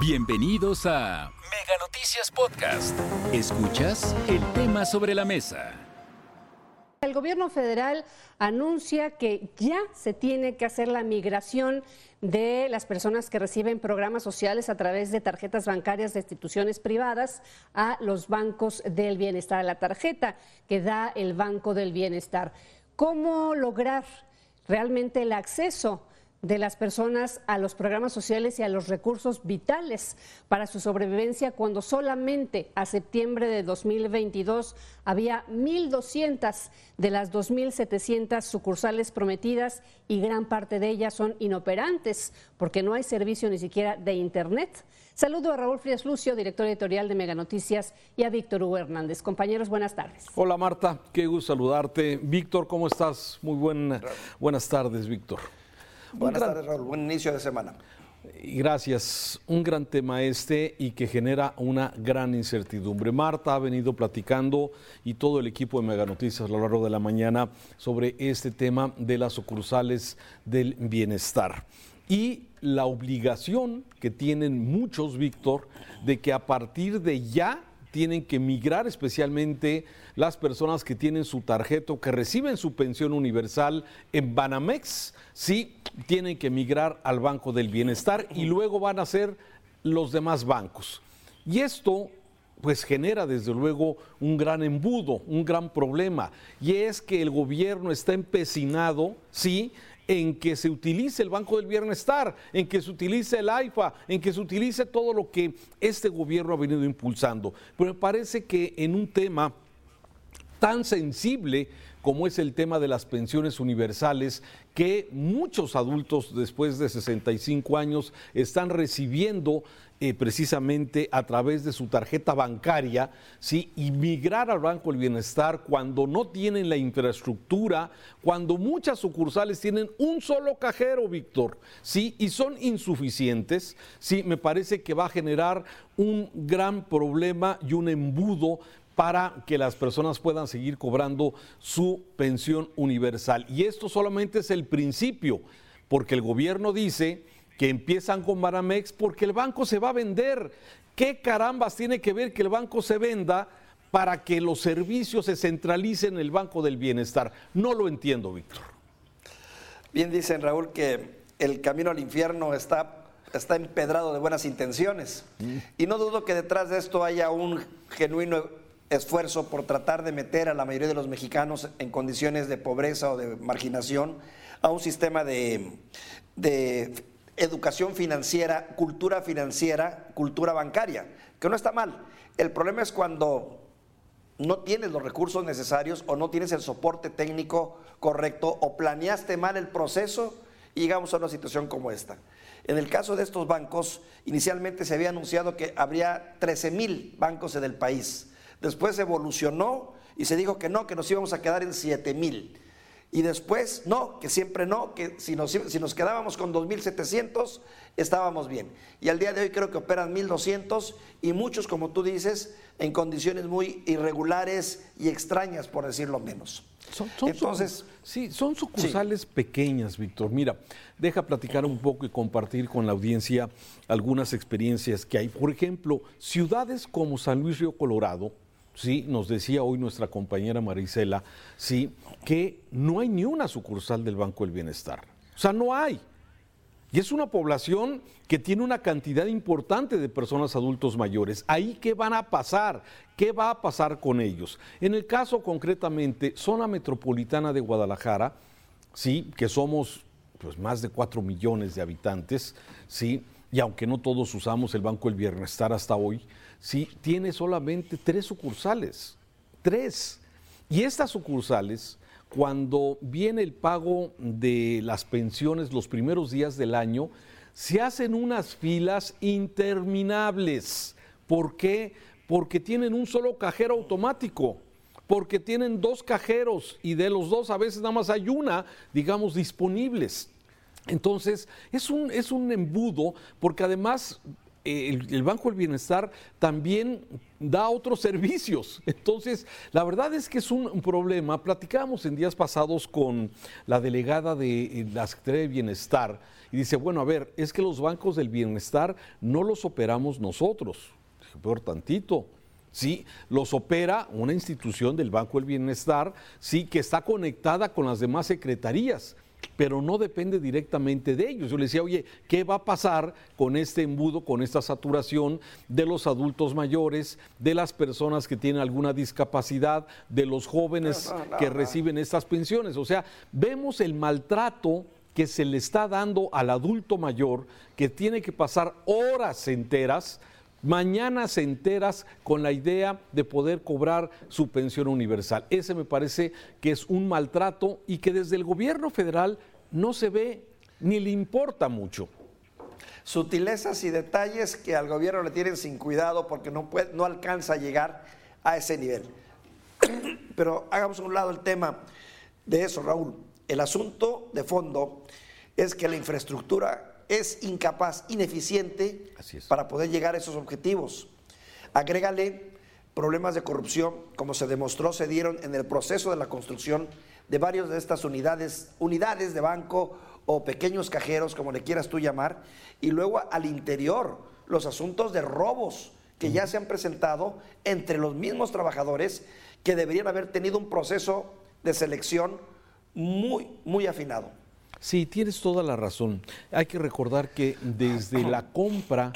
Bienvenidos a Mega Noticias Podcast. Escuchas el tema sobre la mesa. El gobierno federal anuncia que ya se tiene que hacer la migración de las personas que reciben programas sociales a través de tarjetas bancarias de instituciones privadas a los bancos del bienestar, a la tarjeta que da el Banco del Bienestar. ¿Cómo lograr realmente el acceso de las personas a los programas sociales y a los recursos vitales para su sobrevivencia cuando solamente a septiembre de 2022 había 1.200 de las 2.700 sucursales prometidas y gran parte de ellas son inoperantes porque no hay servicio ni siquiera de Internet. Saludo a Raúl Frías Lucio, director editorial de Mega Noticias, y a Víctor Hugo Hernández. Compañeros, buenas tardes. Hola Marta, qué gusto saludarte. Víctor, ¿cómo estás? Muy buen, buenas tardes, Víctor. Buenas tardes, Raúl. Buen inicio de semana. Gracias. Un gran tema este y que genera una gran incertidumbre. Marta ha venido platicando y todo el equipo de Mega Noticias a lo largo de la mañana sobre este tema de las sucursales del bienestar y la obligación que tienen muchos, Víctor, de que a partir de ya tienen que migrar especialmente las personas que tienen su tarjeta o que reciben su pensión universal en Banamex, sí, tienen que migrar al Banco del Bienestar y luego van a ser los demás bancos. Y esto pues genera desde luego un gran embudo, un gran problema, y es que el gobierno está empecinado, sí, en que se utilice el Banco del Bienestar, en que se utilice el AIFA, en que se utilice todo lo que este gobierno ha venido impulsando. Pero me parece que en un tema tan sensible como es el tema de las pensiones universales, que muchos adultos después de 65 años están recibiendo eh, precisamente a través de su tarjeta bancaria, ¿sí? y migrar al Banco del Bienestar cuando no tienen la infraestructura, cuando muchas sucursales tienen un solo cajero, Víctor, ¿sí? y son insuficientes, ¿sí? me parece que va a generar un gran problema y un embudo para que las personas puedan seguir cobrando su pensión universal. Y esto solamente es el principio, porque el gobierno dice que empiezan con Banamex porque el banco se va a vender. ¿Qué carambas tiene que ver que el banco se venda para que los servicios se centralicen en el Banco del Bienestar? No lo entiendo, Víctor. Bien dicen, Raúl, que el camino al infierno está, está empedrado de buenas intenciones. Mm. Y no dudo que detrás de esto haya un genuino esfuerzo por tratar de meter a la mayoría de los mexicanos en condiciones de pobreza o de marginación a un sistema de, de educación financiera, cultura financiera, cultura bancaria, que no está mal. El problema es cuando no tienes los recursos necesarios o no tienes el soporte técnico correcto o planeaste mal el proceso y llegamos a una situación como esta. En el caso de estos bancos, inicialmente se había anunciado que habría 13 mil bancos en el país. Después evolucionó y se dijo que no, que nos íbamos a quedar en 7 mil. Y después, no, que siempre no, que si nos, si nos quedábamos con 2.700, estábamos bien. Y al día de hoy creo que operan 1.200 y muchos, como tú dices, en condiciones muy irregulares y extrañas, por decirlo menos. Son, Entonces, sí, son sucursales pequeñas, Víctor. Mira, deja platicar un poco y compartir con la audiencia algunas experiencias que hay. Por ejemplo, ciudades como San Luis Río Colorado, sí, nos decía hoy nuestra compañera Marisela, sí, que no hay ni una sucursal del Banco del Bienestar. O sea, no hay. Y es una población que tiene una cantidad importante de personas adultos mayores. ¿Ahí qué van a pasar? ¿Qué va a pasar con ellos? En el caso concretamente, zona metropolitana de Guadalajara, sí, que somos pues, más de 4 millones de habitantes, sí, y aunque no todos usamos el Banco del Bienestar hasta hoy, sí, tiene solamente tres sucursales, tres. Y estas sucursales, cuando viene el pago de las pensiones los primeros días del año, se hacen unas filas interminables. ¿Por qué? Porque tienen un solo cajero automático porque tienen dos cajeros y de los dos a veces nada más hay una, digamos, disponibles. Entonces, es un, es un embudo porque además el, Banco del Bienestar también da otros servicios. Entonces, la verdad es que es un, problema. Platicábamos en días pasados con la delegada de eh, la Secretaría de Bienestar y dice, bueno, a ver, es que los bancos del bienestar no los operamos nosotros. Peor tantito. Sí, los opera una institución del Banco del Bienestar, sí, que está conectada con las demás secretarías pero no depende directamente de ellos. Yo le decía, oye, ¿qué va a pasar con este embudo, con esta saturación de los adultos mayores, de las personas que tienen alguna discapacidad, de los jóvenes que reciben estas pensiones? O sea, vemos el maltrato que se le está dando al adulto mayor que tiene que pasar horas enteras mañanas enteras con la idea de poder cobrar su pensión universal. Ese me parece que es un maltrato y que desde el gobierno federal no se ve ni le importa mucho. Sutilezas y detalles que al gobierno le tienen sin cuidado porque no, no alcanza a llegar a ese nivel. Pero hagamos a un lado el tema de eso, Raúl. El asunto de fondo es que la infraestructura es incapaz, ineficiente para poder llegar a esos objetivos. Agrégale problemas de corrupción, como se demostró, se dieron en el proceso de la construcción de varias de estas unidades, unidades de banco o pequeños cajeros, como le quieras tú llamar, y luego al interior los asuntos de robos que ya se han presentado entre los mismos trabajadores que deberían haber tenido un proceso de selección muy, muy afinado. Sí, tienes toda la razón. Hay que recordar que desde la compra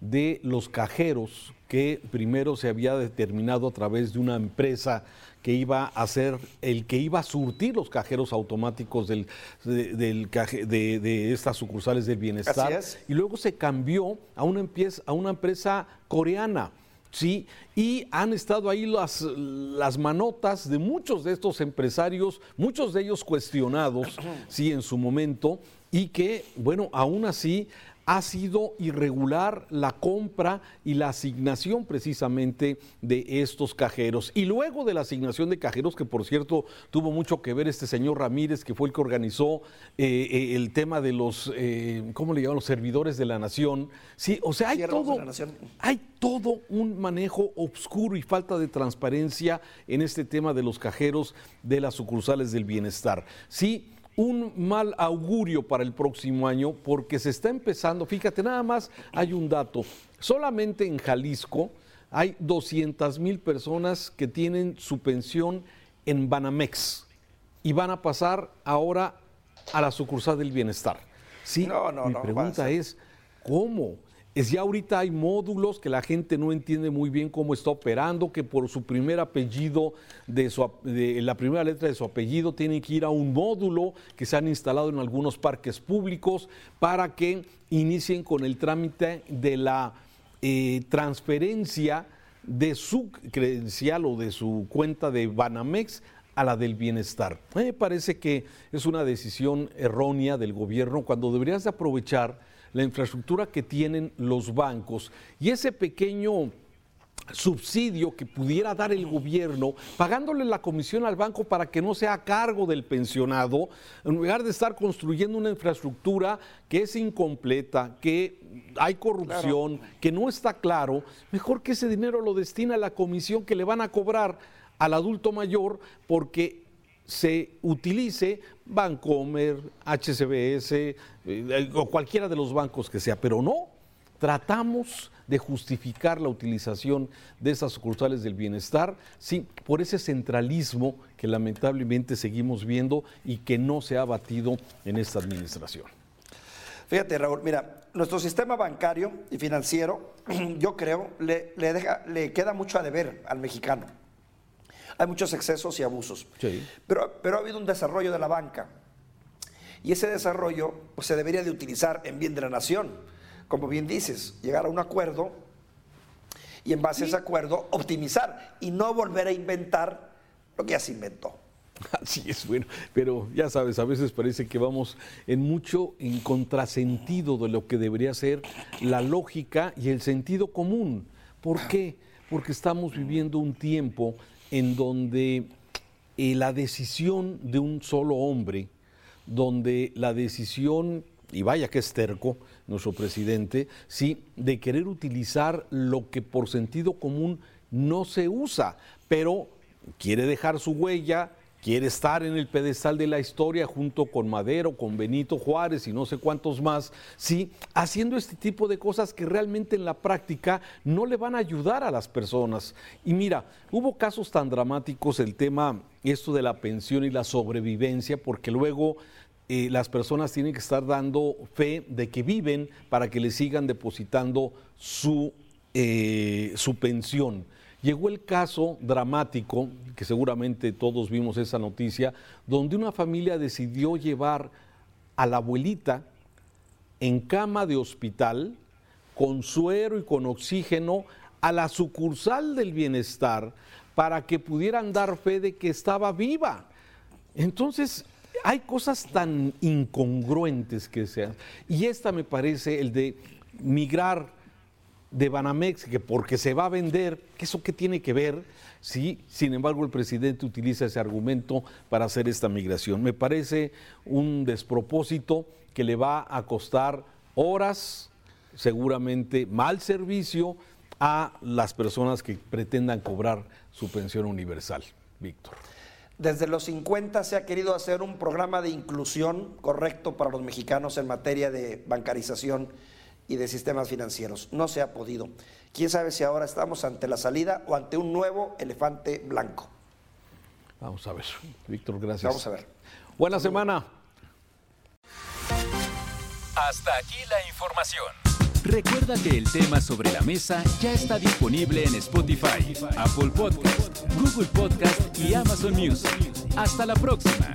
de los cajeros, que primero se había determinado a través de una empresa que iba a ser el que iba a surtir los cajeros automáticos del, de, estas sucursales del bienestar. Y luego se cambió a una, a una empresa coreana ¿sí? Y han estado ahí las, las manotas de muchos de estos empresarios, muchos de ellos cuestionados, sí, en su momento, y que, bueno, aún así ha sido irregular la compra y la asignación precisamente de estos cajeros. Y luego de la asignación de cajeros, que por cierto tuvo mucho que ver este señor Ramírez, que fue el que organizó eh, eh, el tema de los, eh, ¿cómo le llaman? Los servidores de la nación. Sí, o sea, hay todo, hay todo un manejo oscuro y falta de transparencia en este tema de los cajeros de las sucursales del bienestar. Sí, un mal augurio para el próximo año porque se está empezando, fíjate, nada más hay un dato, solamente en Jalisco hay 200 mil personas que tienen su pensión en Banamex y van a pasar ahora a la sucursal del bienestar. Sí, no, no, mi pregunta es, ¿cómo? Es ya ahorita hay módulos que la gente no entiende muy bien cómo está operando, que por su primer apellido, de, su, de la primera letra de su apellido, tienen que ir a un módulo que se han instalado en algunos parques públicos para que inicien con el trámite de la eh, transferencia de su credencial o de su cuenta de Banamex a la del bienestar. me parece que es una decisión errónea del gobierno cuando deberías de aprovechar la infraestructura que tienen los bancos y ese pequeño subsidio que pudiera dar el gobierno, pagándole la comisión al banco para que no sea a cargo del pensionado, en lugar de estar construyendo una infraestructura que es incompleta, que hay corrupción, que no está claro, mejor que ese dinero lo destina a la comisión que le van a cobrar al adulto mayor porque se utilice Bancomer, HCBS eh, o cualquiera de los bancos que sea, pero no, tratamos de justificar la utilización de esas sucursales del bienestar, sí, por ese centralismo que lamentablemente seguimos viendo y que no se ha batido en esta administración. Fíjate, Raúl, mira, nuestro sistema bancario y financiero, yo creo, le, deja, le queda mucho a deber al mexicano hay muchos excesos y abusos. Pero, pero ha habido un desarrollo de la banca. Y ese desarrollo pues, se debería de utilizar en bien de la nación. Como bien dices, llegar a un acuerdo y en base a ese acuerdo optimizar y no volver a inventar lo que ya se inventó. Así es, bueno, pero ya sabes, a veces parece que vamos en mucho en contrasentido de lo que debería ser la lógica y el sentido común. ¿Por qué? Porque estamos viviendo un tiempo en donde eh, la decisión de un solo hombre, donde la decisión y vaya que es terco nuestro presidente, sí, de querer utilizar lo que por sentido común no se usa, pero quiere dejar su huella, quiere estar en el pedestal de la historia junto con Madero, con Benito Juárez y no sé cuántos más, sí, haciendo este tipo de cosas que realmente en la práctica no le van a ayudar a las personas. Y mira, hubo casos tan dramáticos el tema esto de la pensión y la sobrevivencia, porque luego eh, las personas tienen que estar dando fe de que viven para que le sigan depositando su, eh, su pensión. Llegó el caso dramático, que seguramente todos vimos esa noticia, donde una familia decidió llevar a la abuelita en cama de hospital, con suero y con oxígeno, a la sucursal del bienestar para que pudieran dar fe de que estaba viva. Entonces, hay cosas tan incongruentes que sean. Y esta me parece el de migrar de Banamex, que porque se va a vender, ¿qué ¿eso qué tiene que ver? Sí, sin embargo, el presidente utiliza ese argumento para hacer esta migración. Me parece un despropósito que le va a costar horas, seguramente mal servicio a las personas que pretendan cobrar su pensión universal. Víctor. Desde los 50 se ha querido hacer un programa de inclusión correcto para los mexicanos en materia de bancarización y de sistemas financieros. No se ha podido. Quién sabe si ahora estamos ante la salida o ante un nuevo elefante blanco. Vamos a ver. Víctor, gracias. Vamos a ver. Buena semana. Hasta aquí la información. Recuerda que el tema sobre la mesa ya está disponible en Spotify, Apple Podcast, Google Podcast y Amazon Music. Hasta la próxima.